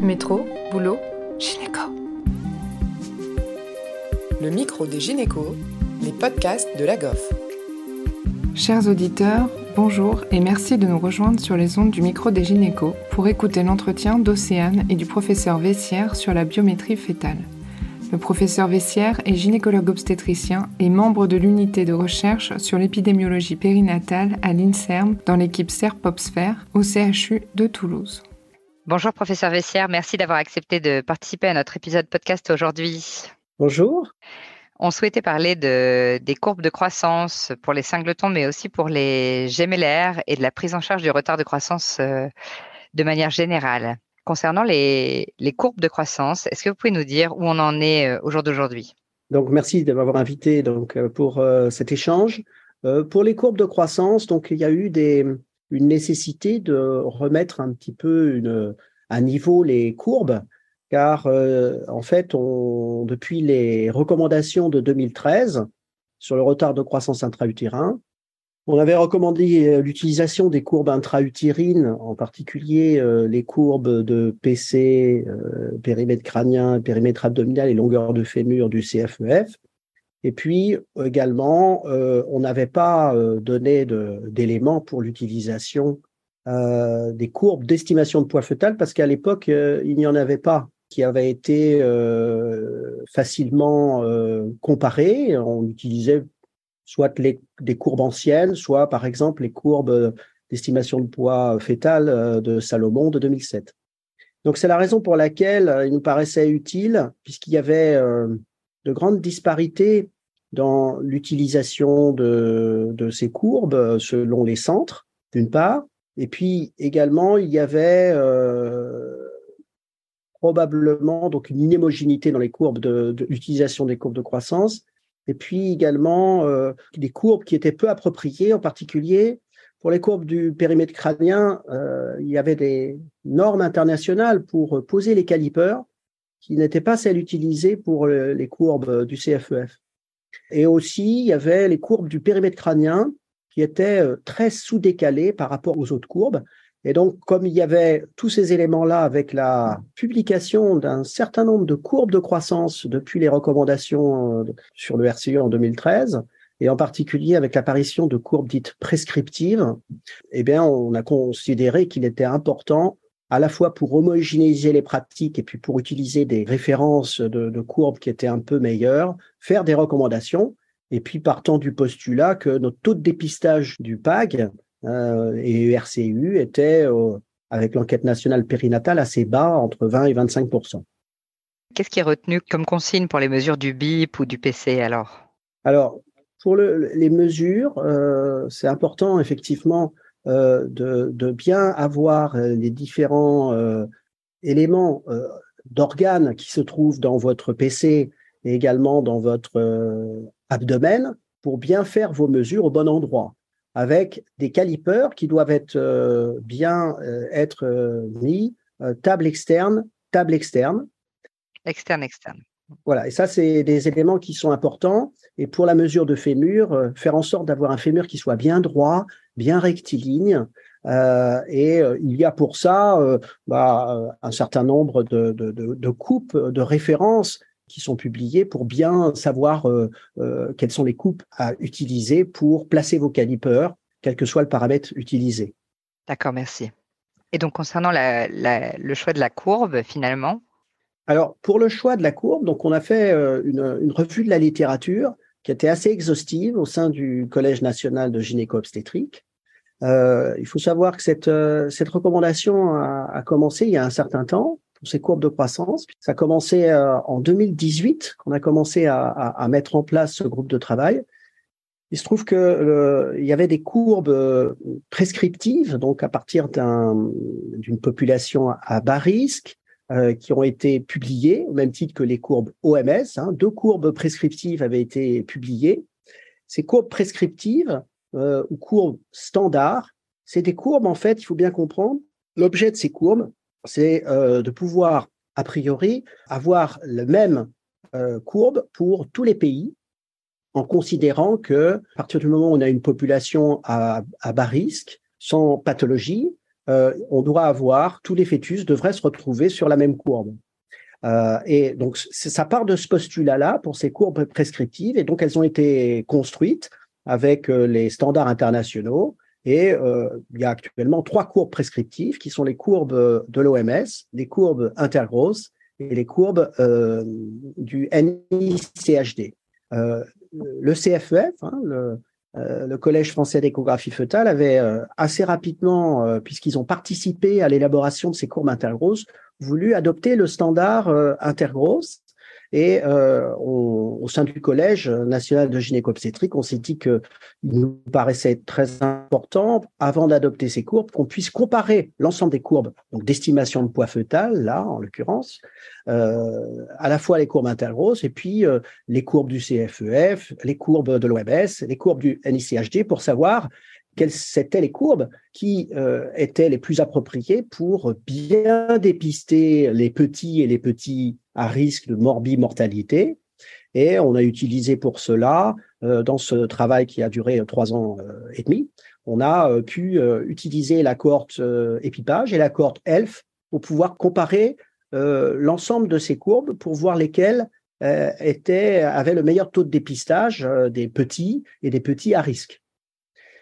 Métro, boulot, gynéco. Le micro des gynécos, les podcasts de la GOF. Chers auditeurs, bonjour et merci de nous rejoindre sur les ondes du micro des gynécos pour écouter l'entretien d'Océane et du professeur Vessière sur la biométrie fétale. Le professeur Vessière est gynécologue obstétricien et membre de l'unité de recherche sur l'épidémiologie périnatale à l'INSERM dans l'équipe SERPOPSPHERE au CHU de Toulouse. Bonjour professeur Vessière, merci d'avoir accepté de participer à notre épisode podcast aujourd'hui. Bonjour. On souhaitait parler de, des courbes de croissance pour les singletons, mais aussi pour les gemellaires et de la prise en charge du retard de croissance euh, de manière générale. Concernant les, les courbes de croissance, est-ce que vous pouvez nous dire où on en est euh, au jour d'aujourd'hui? Donc, merci de m'avoir invité donc, euh, pour euh, cet échange. Euh, pour les courbes de croissance, donc, il y a eu des, une nécessité de remettre un petit peu à niveau les courbes, car euh, en fait, depuis les recommandations de 2013 sur le retard de croissance intra-utérin, on avait recommandé euh, l'utilisation des courbes intra-utérines, en particulier euh, les courbes de PC, périmètre crânien, périmètre abdominal et longueur de fémur du CFEF. Et puis également, euh, on n'avait pas euh, donné d'éléments pour l'utilisation euh, des courbes d'estimation de poids fœtal parce qu'à l'époque, il n'y en avait pas qui avaient été facilement comparées. On utilisait soit les, des courbes anciennes, soit par exemple les courbes d'estimation de poids fœtal de Salomon de 2007. Donc c'est la raison pour laquelle il nous paraissait utile, puisqu'il y avait de grandes disparités dans l'utilisation de, ces courbes euh, selon les centres, d'une part, et puis également il y avait euh, probablement donc une inémogénéité dans les courbes de, l'utilisation des courbes de croissance, et puis également euh, des courbes qui étaient peu appropriées, en particulier pour les courbes du périmètre crânien, il y avait des normes internationales pour poser les calipers qui n'étaient pas celles utilisées pour le- les courbes du CFEF. Et aussi, il y avait les courbes du périmètre crânien qui étaient euh, très sous-décalées par rapport aux autres courbes. Et donc, comme il y avait tous ces éléments-là avec la publication d'un certain nombre de courbes de croissance depuis les recommandations euh, sur le RCU en 2013, et en particulier avec l'apparition de courbes dites prescriptives, eh bien, on a considéré qu'il était important à la fois pour homogénéiser les pratiques et puis pour utiliser des références de, de courbes qui étaient un peu meilleures, faire des recommandations, et puis partant du postulat que notre taux de dépistage du PAG euh, et RCU était, euh, avec l'enquête nationale périnatale, assez bas, entre 20 et 25% Qu'est-ce qui est retenu comme consigne pour les mesures du BIP ou du PC alors? Alors, pour le- les mesures, euh, c'est important effectivement de, de bien avoir euh, les différents euh, éléments euh, d'organes qui se trouvent dans votre PC et également dans votre euh, abdomen pour bien faire vos mesures au bon endroit avec des calipers qui doivent être euh, bien euh, être euh, mis euh, table externe, table externe. Externe, externe. Voilà, et ça, c'est des éléments qui sont importants. Et pour la mesure de fémur, euh, faire en sorte d'avoir un fémur qui soit bien droit, bien rectiligne. Euh, et euh, il y a pour ça bah, un certain nombre de, de, coupes, de références qui sont publiées pour bien savoir quelles sont les coupes à utiliser pour placer vos calipers, quel que soit le paramètre utilisé. D'accord, merci. Et donc concernant le choix de la courbe, finalement, Alors, pour le choix de la courbe, donc on a fait euh, une, une revue de la littérature qui était assez exhaustive au sein du Collège national de gynéco-obstétrique. Euh, il faut savoir que cette, euh, cette recommandation a, a commencé il y a un certain temps pour ces courbes de croissance. Ça a commencé euh, en 2018 qu'on a commencé à, à- à mettre en place ce groupe de travail. Il se trouve que euh, il y avait des courbes prescriptives, donc à partir d'un- d'une population à bas risque, euh, qui ont été publiées, au même titre que les courbes OMS. hein. deux courbes prescriptives avaient été publiées. Ces courbes prescriptives euh, ou courbes standards, c'est des courbes, en fait, il faut bien comprendre, l'objet de ces courbes, c'est euh, de pouvoir, a priori, avoir le même courbe pour tous les pays, en considérant que à partir du moment où on a une population à bas risque, sans pathologie, on doit avoir, tous les fœtus devraient se retrouver sur la même courbe. et donc, ça part de ce postulat-là pour ces courbes prescriptives, et donc elles ont été construites avec les standards internationaux. Et il y a actuellement trois courbes prescriptives qui sont les courbes de l'OMS, les courbes intergrosses et les courbes du NICHD. le CFEF, le, euh, le Collège français d'échographie fœtale avait euh, assez rapidement, euh, puisqu'ils ont participé à l'élaboration de ces courbes intergrosses, voulu adopter le standard intergrosse et euh, au sein du Collège national de gynéco-obstétrique, on s'est dit qu'il nous paraissait très important, avant d'adopter ces courbes, qu'on puisse comparer l'ensemble des courbes, donc d'estimation de poids fœtal, là en l'occurrence, euh, à la fois les courbes intergrosses et puis euh, les courbes du CFEF, les courbes de l'OMS, les courbes du NICHD, pour savoir quelles étaient les courbes qui étaient les plus appropriées pour bien dépister les petits et les petits à risque de morbimortalité. Et on a utilisé pour cela, euh, dans ce travail qui a duré trois ans euh, et demi, on a pu utiliser la cohorte épipage et la cohorte ELF pour pouvoir comparer l'ensemble de ces courbes pour voir lesquelles étaient, avaient le meilleur taux de dépistage des petits et des petits à risque.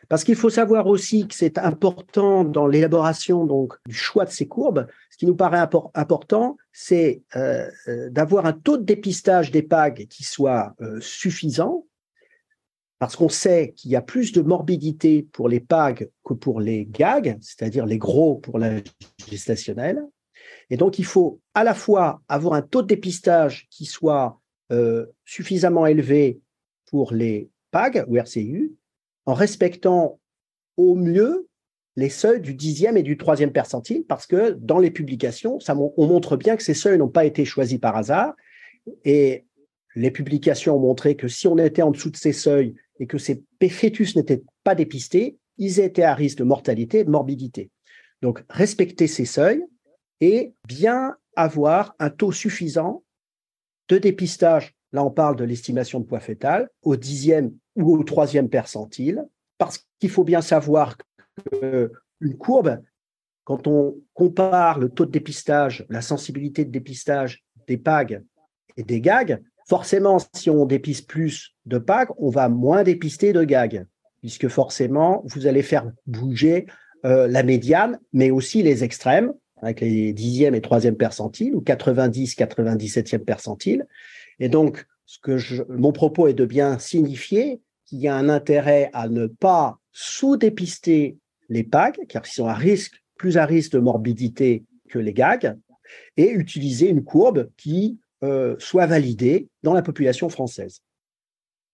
Parce qu'il faut savoir aussi que c'est important dans l'élaboration donc du choix de ces courbes. Ce qui nous paraît important, c'est euh, euh, d'avoir un taux de dépistage des PAG qui soit euh, suffisant, parce qu'on sait qu'il y a plus de morbidité pour les PAG que pour les GAG, c'est-à-dire les gros pour la gestationnelle. Et donc, il faut à la fois avoir un taux de dépistage qui soit suffisamment élevé pour les PAG ou RCU, en respectant au mieux les seuils du dixième et du troisième percentile, parce que dans les publications, on montre bien que ces seuils n'ont pas été choisis par hasard. Et les publications ont montré que si on était en dessous de ces seuils et que ces fœtus n'étaient pas dépistés, ils étaient à risque de mortalité et de morbidité. Donc, respecter ces seuils et bien avoir un taux suffisant de dépistage. Là, on parle de l'estimation de poids fœtal au dixième ou au troisième percentile, parce qu'il faut bien savoir qu'une courbe, quand on compare le taux de dépistage, la sensibilité de dépistage des PAG et des GAG, forcément, si on dépiste plus de PAG, on va moins dépister de GAG, puisque forcément, vous allez faire bouger euh, la médiane, mais aussi les extrêmes, avec les dixièmes et troisième percentiles, ou 90, 97e percentile. Et donc, mon propos est de bien signifier qu'il y a un intérêt à ne pas sous-dépister les PAG, car ils sont à risque, plus à risque de morbidité que les GAG, et utiliser une courbe qui euh, soit validée dans la population française.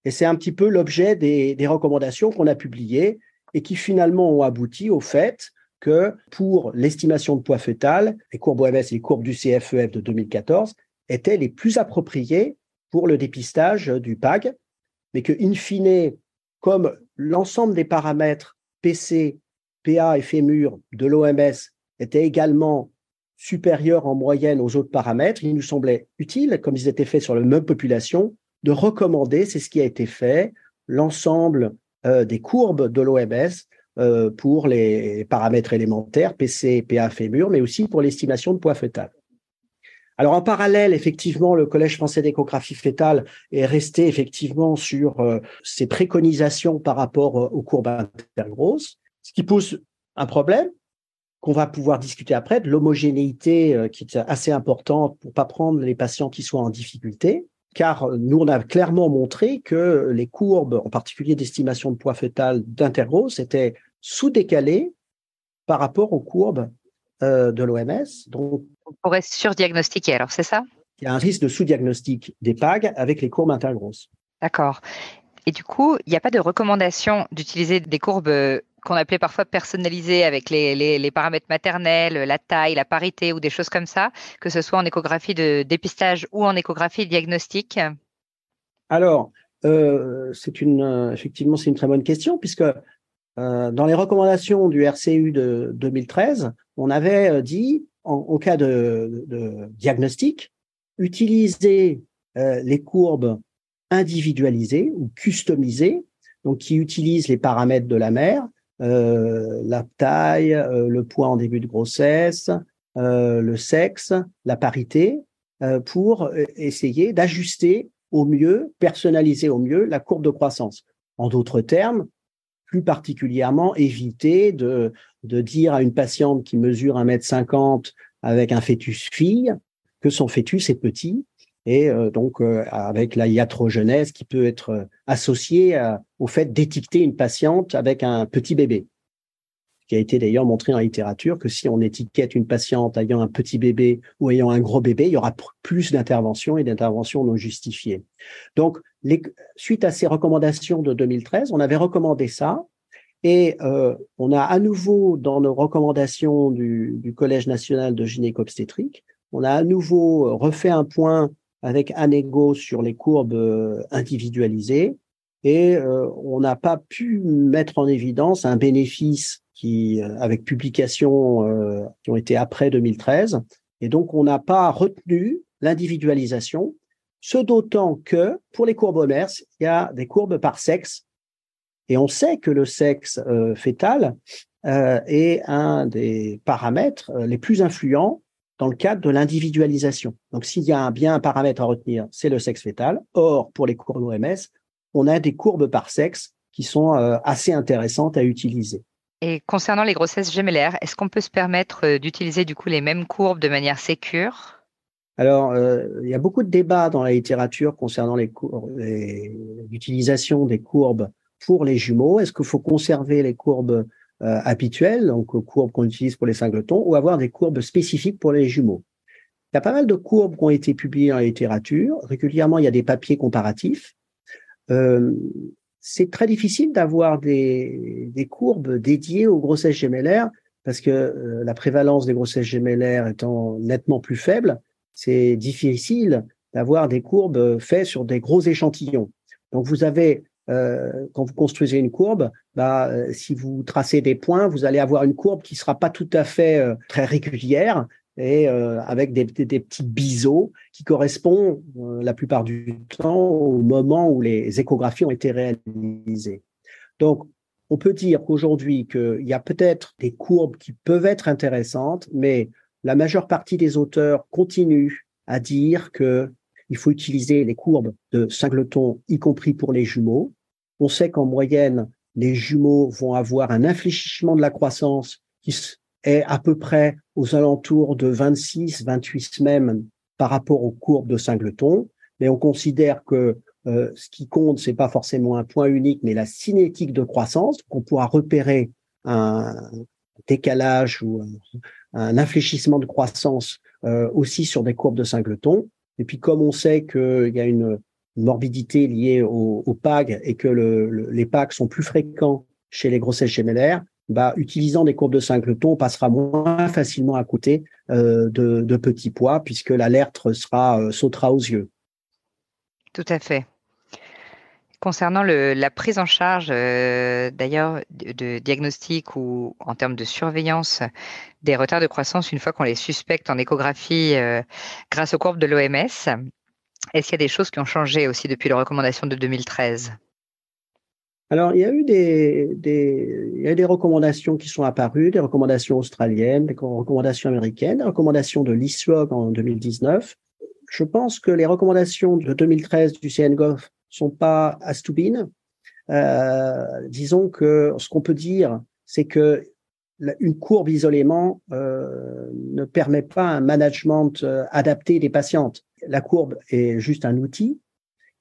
Et c'est un petit peu l'objet des, recommandations qu'on a publiées et qui finalement ont abouti au fait que pour l'estimation de poids fœtal, les courbes OMS et les courbes du CFEF e de 2014 étaient les plus appropriées pour le dépistage du PAG, mais que, in fine, comme l'ensemble des paramètres PC, PA et fémur de l'OMS étaient également supérieurs en moyenne aux autres paramètres, il nous semblait utile, comme ils étaient faits sur la même population, de recommander, c'est ce qui a été fait, l'ensemble euh, des courbes de l'OMS euh, pour les paramètres élémentaires, PC, PA, fémur, mais aussi pour l'estimation de poids fœtal. Alors en parallèle, effectivement, le Collège français d'échographie fétale est resté effectivement sur euh, ses préconisations par rapport aux courbes intergrosses, ce qui pose un problème qu'on va pouvoir discuter après, de l'homogénéité euh, qui est assez importante pour pas prendre les patients qui soient en difficulté, car nous, on a clairement montré que les courbes, en particulier d'estimation de poids fœtal d'intergrosse, étaient sous-décalées par rapport aux courbes de l'OMS. Donc, on pourrait surdiagnostiquer, alors c'est ça? Il y a un risque de sous-diagnostic des PAG avec les courbes intergrosses. D'accord. Et du coup, il n'y a pas de recommandation d'utiliser des courbes euh, qu'on appelait parfois personnalisées avec les, paramètres maternels, la taille, la parité ou des choses comme ça, que ce soit en échographie de dépistage ou en échographie diagnostique? Alors, euh, c'est une, euh, effectivement, c'est une très bonne question puisque dans les recommandations du RCU de 2013, on avait dit en, cas de, diagnostic, utiliser euh, les courbes individualisées ou customisées, donc qui utilisent les paramètres de la mère, la taille, le poids en début de grossesse, le sexe, la parité, pour essayer d'ajuster au mieux, personnaliser au mieux la courbe de croissance. En d'autres termes, plus particulièrement éviter de, de dire à une patiente qui mesure 1m50 avec un fœtus fille que son fœtus est petit et euh, donc euh, avec la iatrogenèse qui peut être euh, associée au fait d'étiqueter une patiente avec un petit bébé. Qui a été d'ailleurs montré en littérature que si on étiquette une patiente ayant un petit bébé ou ayant un gros bébé, il y aura plus d'interventions et d'interventions non justifiées. Donc, suite à ces recommandations de 2013, on avait recommandé ça. Et on a à nouveau, dans nos recommandations du, du Collège national de gynéco-obstétrique, on a à nouveau refait un point avec Anego sur les courbes euh, individualisées. Et euh, on n'a pas pu mettre en évidence un bénéfice qui, euh, avec publications qui ont été après 2013, et donc on n'a pas retenu l'individualisation, ce d'autant que pour les courbes OMERS, il y a des courbes par sexe, et on sait que le sexe fœtal est un des paramètres les plus influents dans le cadre de l'individualisation. Donc, s'il y a bien un paramètre à retenir, c'est le sexe fœtal. Or, pour les courbes OMS, on a des courbes par sexe qui sont euh, assez intéressantes à utiliser. Et concernant les grossesses gémellaires, est-ce qu'on peut se permettre euh, d'utiliser du coup les mêmes courbes de manière sécure? Alors, euh, il y a beaucoup de débats dans la littérature concernant l'utilisation des courbes pour les jumeaux. Est-ce qu'il faut conserver les courbes euh, habituelles, donc courbes qu'on utilise pour les singletons, ou avoir des courbes spécifiques pour les jumeaux. Il y a pas mal de courbes qui ont été publiées dans la littérature. Régulièrement, il y a des papiers comparatifs. Euh, c'est très difficile d'avoir des, des, courbes dédiées aux grossesses gémellaires parce que euh, la prévalence des grossesses gémellaires étant nettement plus faible, c'est difficile d'avoir des courbes faites sur des gros échantillons. Donc vous avez euh, quand vous construisez une courbe, bah, euh, si vous tracez des points, vous allez avoir une courbe qui sera pas tout à fait euh, très régulière et avec des, des, petits biseaux qui correspondent la plupart du temps au moment où les échographies ont été réalisées. Donc, on peut dire qu'aujourd'hui qu'il y a peut-être des courbes qui peuvent être intéressantes, mais la majeure partie des auteurs continuent à dire que il faut utiliser les courbes de singleton, y compris pour les jumeaux. On sait qu'en moyenne, les jumeaux vont avoir un infléchissement de la croissance qui est à peu près aux alentours de 26, 28 semaines par rapport aux courbes de singleton. Mais on considère que euh, ce qui compte, c'est pas forcément un point unique, mais la cinétique de croissance, qu'on pourra repérer un décalage ou un, infléchissement de croissance euh, aussi sur des courbes de singleton. Et puis comme on sait qu'il y a une morbidité liée au, PAG et que les PAG sont plus fréquents chez les grossesses gémellaires, bah, utilisant des courbes de singleton, on passera moins facilement à côté euh, de, petits poids puisque l'alerte sera euh, sautera aux yeux. Tout à fait. Concernant la prise en charge, euh, d'ailleurs, de, diagnostic ou en termes de surveillance des retards de croissance, une fois qu'on les suspecte en échographie grâce aux courbes de l'OMS, est-ce qu'il y a des choses qui ont changé aussi depuis la recommandation de 2013 alors, il y a eu des recommandations qui sont apparues, des recommandations australiennes, des recommandations américaines, des recommandations de l'ISWOG en 2019. Je pense que les recommandations de 2013 du CNGOF sont pas astoubines. Euh, disons que ce qu'on peut dire, c'est que une courbe isolément euh, ne permet pas un management euh, adapté des patientes. La courbe est juste un outil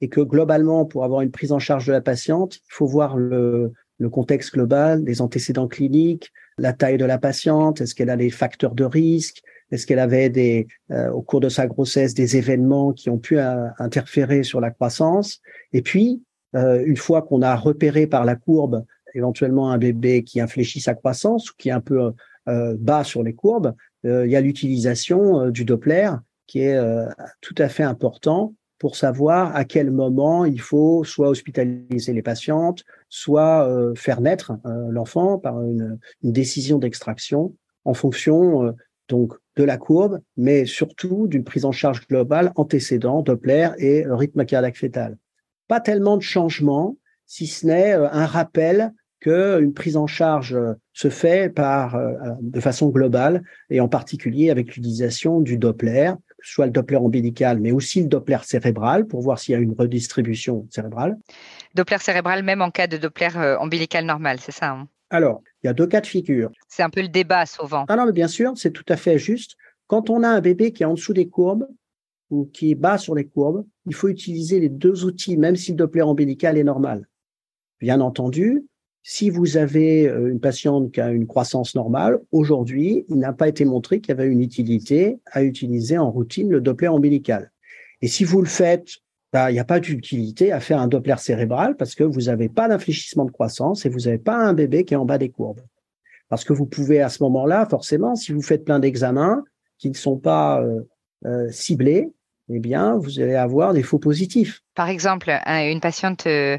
et que globalement, pour avoir une prise en charge de la patiente, il faut voir le, le contexte global, les antécédents cliniques, la taille de la patiente, est-ce qu'elle a des facteurs de risque, est-ce qu'elle avait des, euh, au cours de sa grossesse des événements qui ont pu interférer sur la croissance? Et puis, une fois qu'on a repéré par la courbe éventuellement un bébé qui infléchit sa croissance ou qui est un peu euh, bas sur les courbes, euh, il y a l'utilisation euh, du Doppler qui est tout à fait important pour savoir à quel moment il faut soit hospitaliser les patientes, soit faire naître l'enfant par une décision d'extraction en fonction donc de la courbe, mais surtout d'une prise en charge globale antécédent, Doppler et rythme cardiaque fœtal. Pas tellement de changements, si ce n'est un rappel qu'une prise en charge se fait par, de façon globale et en particulier avec l'utilisation du Doppler, soit le Doppler ombilical, mais aussi le Doppler cérébral pour voir s'il y a une redistribution cérébrale. Doppler cérébral même en cas de Doppler ombilical normal, c'est ça hein? Alors, il y a deux cas de figure. C'est un peu le débat souvent. Ah non, mais bien sûr, c'est tout à fait juste. Quand on a un bébé qui est en dessous des courbes ou qui est bas sur les courbes, il faut utiliser les deux outils, même si le Doppler ombilical est normal. Bien entendu, si vous avez euh, une patiente qui a une croissance normale, aujourd'hui, il n'a pas été montré qu'il y avait une utilité à utiliser en routine le Doppler ombilical. Et si vous le faites, il n'y a pas d'utilité à faire un Doppler cérébral parce que vous n'avez pas d'infléchissement de croissance et vous n'avez pas un bébé qui est en bas des courbes. Parce que vous pouvez à ce moment-là, forcément, si vous faites plein d'examens, qui ne sont pas euh, euh, ciblés, eh bien, vous allez avoir des faux positifs. Par exemple, une patiente, euh,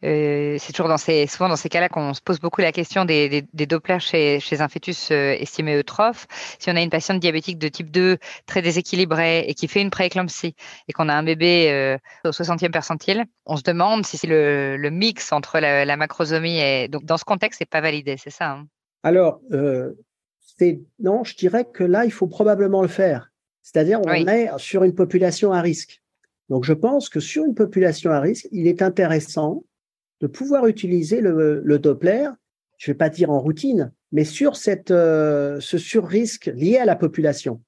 c'est toujours dans ces, souvent dans ces cas-là qu'on se pose beaucoup la question des, des, des Dopplers chez, chez un fœtus estimé eutrophe. Si on a une patiente diabétique de type 2 très déséquilibrée et qui fait une prééclampsie et qu'on a un bébé au 60e percentile, on se demande si le, le mix entre la, la, macrosomie et donc dans ce contexte, c'est pas validé, c'est ça hein Alors, non, je dirais que là, il faut probablement le faire. C'est-à-dire, on est sur une population à risque. Donc, je pense que sur une population à risque, il est intéressant de pouvoir utiliser le, Doppler, je ne vais pas dire en routine, mais sur cette, euh, ce sur-risque lié à la population.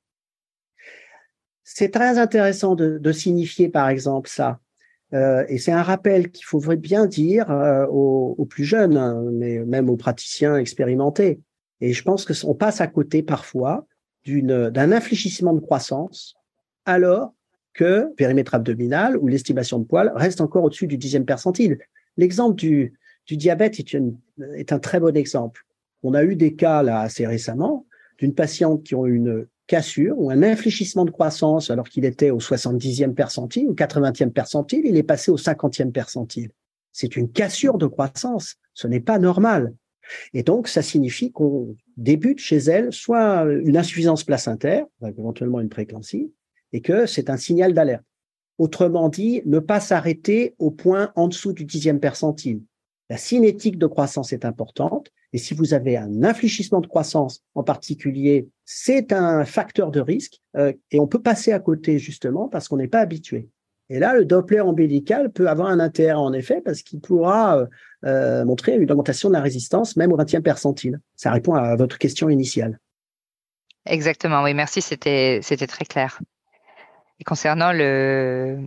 C'est très intéressant de, signifier, par exemple, ça. Euh, et c'est un rappel qu'il faudrait bien dire euh, aux, aux, plus jeunes, hein, mais même aux praticiens expérimentés. Et je pense qu'on passe à côté parfois d'un infléchissement de croissance alors que périmètre abdominal ou l'estimation de poids reste encore au-dessus du dixième percentile. L'exemple du, du diabète est, une, est un très bon exemple. On a eu des cas là assez récemment d'une patiente qui ont une cassure ou un infléchissement de croissance alors qu'il était au 70e percentile ou 80e percentile, il est passé au 50e percentile. C'est une cassure de croissance. Ce n'est pas normal. Et donc, ça signifie qu'on débute chez elle soit une insuffisance placentaire, éventuellement une préclampsie, et que c'est un signal d'alerte. Autrement dit, ne pas s'arrêter au point en dessous du dixième percentile. La cinétique de croissance est importante, et si vous avez un infléchissement de croissance en particulier, c'est un facteur de risque, euh, et on peut passer à côté justement parce qu'on n'est pas habitué. Et là, le Doppler ombilical peut avoir un intérêt en effet parce qu'il pourra euh, montrer une augmentation de la résistance même au 20e percentile. Ça répond à votre question initiale. Exactement, oui, merci, c'était c'était très clair. Et concernant le,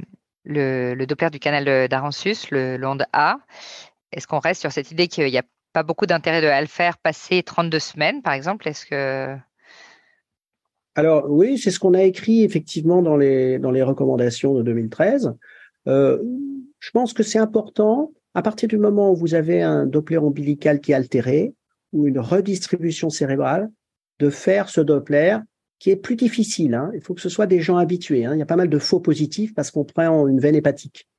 le, Doppler du canal d'Aransus, le l'onde A, est-ce qu'on reste sur cette idée qu'il n'y a pas beaucoup d'intérêt de le faire passer 32 semaines, par exemple? Est-ce que alors oui, c'est ce qu'on a écrit effectivement dans les, dans les recommandations de 2013. Euh, je pense que c'est important, à partir du moment où vous avez un Doppler ombilical qui est altéré ou une redistribution cérébrale, de faire ce Doppler qui est plus difficile. Hein. Il faut que ce soit des gens habitués. Hein. Il y a pas mal de faux positifs parce qu'on prend une veine hépatique.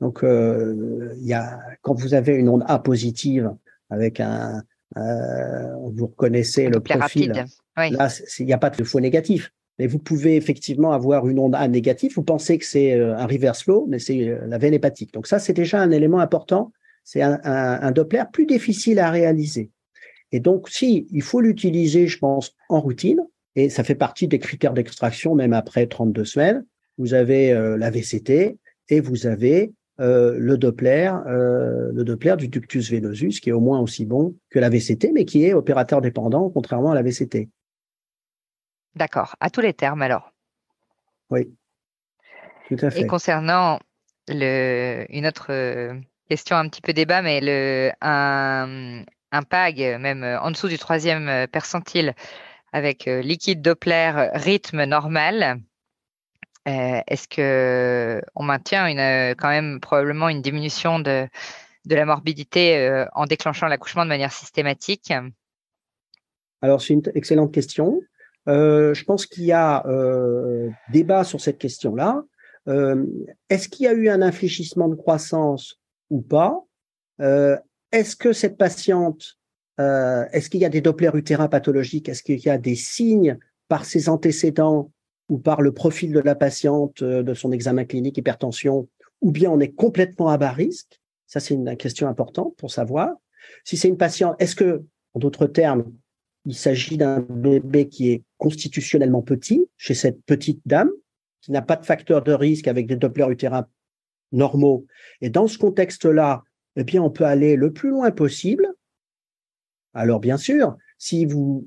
Donc, euh, il y a, quand vous avez une onde A positive avec un, euh, vous reconnaissez le profil. Là, il n'y a pas de faux négatif. Mais vous pouvez effectivement avoir une onde A négative. Vous pensez que c'est euh, un reverse flow, mais c'est euh, la veine hépatique. Donc ça, c'est déjà un élément important. C'est un, Doppler plus difficile à réaliser. Et donc, si il faut l'utiliser, je pense, en routine, et ça fait partie des critères d'extraction, même après 32 semaines, vous avez la VCT et vous avez euh, le Doppler, euh, le Doppler du ductus venosus, qui est au moins aussi bon que la VCT, mais qui est opérateur dépendant, contrairement à la VCT. D'accord. À tous les termes, alors. Oui. Tout à fait. Et concernant le, une autre euh, question un petit peu débat, mais le, un, un PAG, même en dessous du troisième percentile, avec liquide Doppler rythme normal, euh, est-ce que on maintient une, euh, quand même probablement une diminution de, de la morbidité euh, en déclenchant l'accouchement de manière systématique? Alors, c'est une excellente question. Je pense qu'il y a débat sur cette question-là. Est-ce qu'il y a eu un infléchissement de croissance ou pas? Est-ce que cette patiente, est-ce qu'il y a des Doppler utérins pathologiques? Est-ce qu'il y a des signes par ses antécédents ou par le profil de la patiente, euh, de son examen clinique, hypertension, ou bien on est complètement à bas risque? Ça, c'est une question importante pour savoir. Si c'est une patiente, est-ce que, en d'autres termes, il s'agit d'un bébé qui est constitutionnellement petit chez cette petite dame, qui n'a pas de facteur de risque avec des Doppler utérins normaux. Et dans ce contexte-là, eh bien, on peut aller le plus loin possible. Alors, bien sûr, si vous,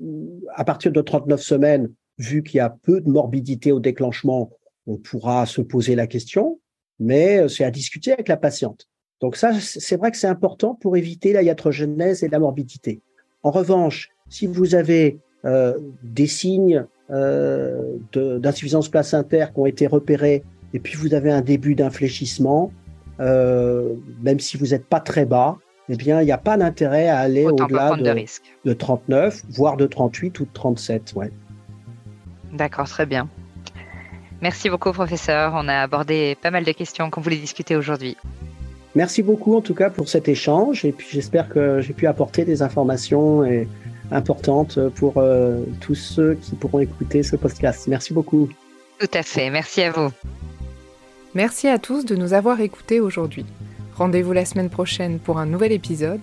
à partir de 39 semaines, vu qu'il y a peu de morbidité au déclenchement, on pourra se poser la question, mais euh, c'est à discuter avec la patiente. Donc ça, c'est vrai que c'est important pour éviter la iatrogenèse et la morbidité. En revanche, si vous avez euh, des signes euh, d'insuffisance placentaire qui ont été repérés et puis vous avez un début d'infléchissement, euh, même si vous n'êtes pas très bas, eh bien, il n'y a pas d'intérêt à aller au-delà de, de, de, 39, voire de 38 ou de 37. Ouais. D'accord, très bien. Merci beaucoup, professeur. On a abordé pas mal de questions qu'on voulait discuter aujourd'hui. Merci beaucoup, en tout cas, pour cet échange. Et puis, j'espère que j'ai pu apporter des informations importantes pour euh, tous ceux qui pourront écouter ce podcast. Merci beaucoup. Tout à fait. Merci à vous. Merci à tous de nous avoir écoutés aujourd'hui. Rendez-vous la semaine prochaine pour un nouvel épisode.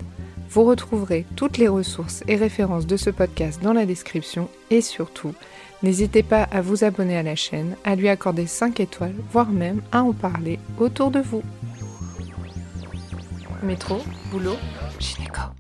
Vous retrouverez toutes les ressources et références de ce podcast dans la description et surtout, n'hésitez pas à vous abonner à la chaîne, à lui accorder 5 étoiles, voire même à en parler autour de vous. Métro, boulot, gynéco.